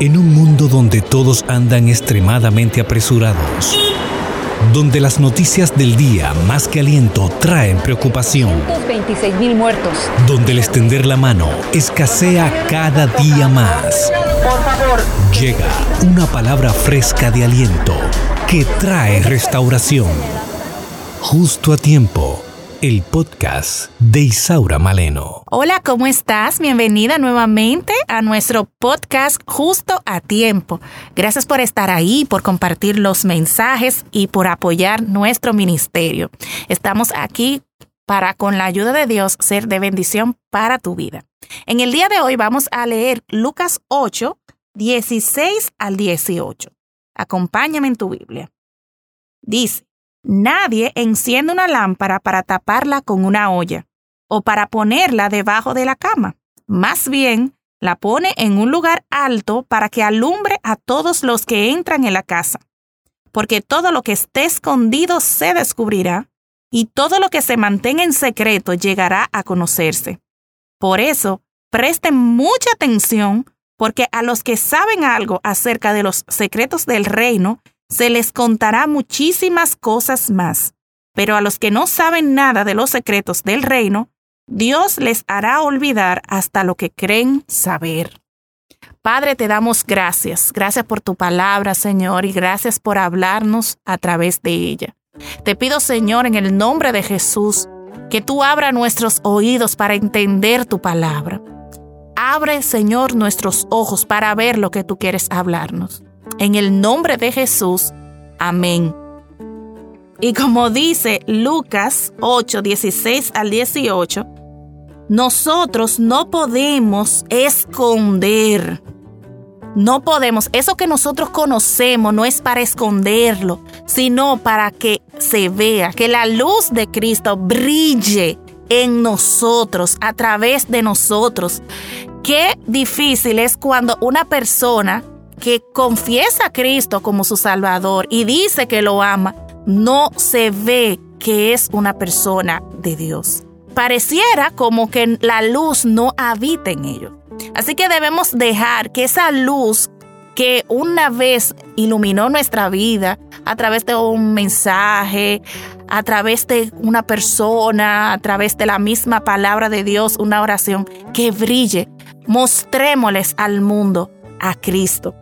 En un mundo donde todos andan extremadamente apresurados, donde las noticias del día más que aliento traen preocupación, 26 mil muertos. donde el extender la mano escasea cada día más. Por favor. Llega una palabra fresca de aliento que trae restauración. Justo a tiempo, el podcast de Isaura Maleno. Hola, ¿cómo estás? Bienvenida nuevamente a nuestro podcast Justo a Tiempo. Gracias por estar ahí, por compartir los mensajes y por apoyar nuestro ministerio. Estamos aquí para, con la ayuda de Dios, ser de bendición para tu vida. En el día de hoy vamos a leer Lucas 8, 16 al 18. Acompáñame en tu Biblia. Dice, nadie enciende una lámpara para taparla con una olla o para ponerla debajo de la cama. Más bien, la pone en un lugar alto para que alumbre a todos los que entran en la casa. Porque todo lo que esté escondido se descubrirá, y todo lo que se mantenga en secreto llegará a conocerse. Por eso, presten mucha atención, porque a los que saben algo acerca de los secretos del reino, se les contará muchísimas cosas más. Pero a los que no saben nada de los secretos del reino, Dios les hará olvidar hasta lo que creen saber. Padre, te damos gracias. Gracias por tu palabra, Señor, y gracias por hablarnos a través de ella. Te pido, Señor, en el nombre de Jesús, que tú abra nuestros oídos para entender tu palabra. Abre, Señor, nuestros ojos para ver lo que tú quieres hablarnos. En el nombre de Jesús. Amén. Y como dice Lucas 8, 16 al 18, nosotros no podemos esconder. No podemos, eso que nosotros conocemos no es para esconderlo, sino para que se vea, que la luz de Cristo brille en nosotros, a través de nosotros. Qué difícil es cuando una persona que confiesa a Cristo como su Salvador y dice que lo ama, no se ve que es una persona de Dios. Pareciera como que la luz no habita en ellos. Así que debemos dejar que esa luz que una vez iluminó nuestra vida a través de un mensaje, a través de una persona, a través de la misma palabra de Dios, una oración, que brille. Mostrémosles al mundo a Cristo.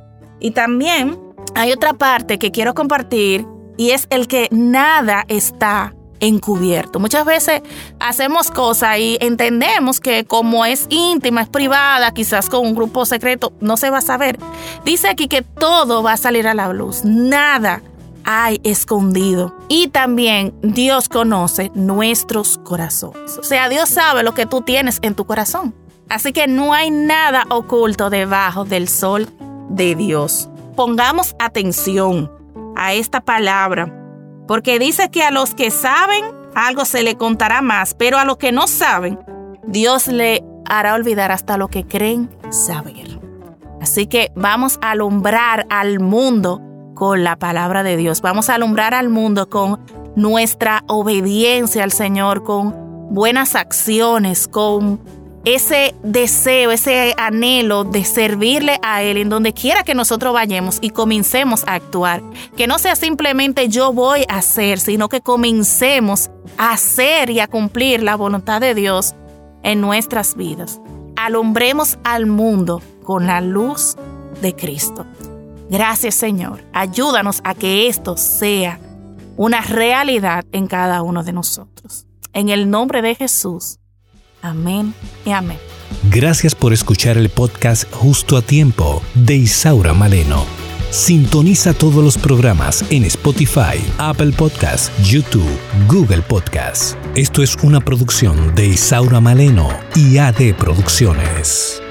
Y también hay otra parte que quiero compartir y es el que nada está encubierto. Muchas veces hacemos cosas y entendemos que como es íntima, es privada, quizás con un grupo secreto, no se va a saber. Dice aquí que todo va a salir a la luz, nada hay escondido. Y también Dios conoce nuestros corazones. O sea, Dios sabe lo que tú tienes en tu corazón. Así que no hay nada oculto debajo del sol de Dios. Pongamos atención a esta palabra porque dice que a los que saben algo se le contará más, pero a los que no saben, Dios le hará olvidar hasta lo que creen saber. Así que vamos a alumbrar al mundo con la palabra de Dios. Vamos a alumbrar al mundo con nuestra obediencia al Señor, con buenas acciones, con ese deseo, ese anhelo de servirle a Él en donde quiera que nosotros vayamos y comencemos a actuar. Que no sea simplemente yo voy a hacer, sino que comencemos a hacer y a cumplir la voluntad de Dios en nuestras vidas. Alumbremos al mundo con la luz de Cristo. Gracias Señor. Ayúdanos a que esto sea una realidad en cada uno de nosotros. En el nombre de Jesús. Amén y amén. Gracias por escuchar el podcast Justo a Tiempo de Isaura Maleno. Sintoniza todos los programas en Spotify, Apple Podcasts, YouTube, Google Podcasts. Esto es una producción de Isaura Maleno y AD Producciones.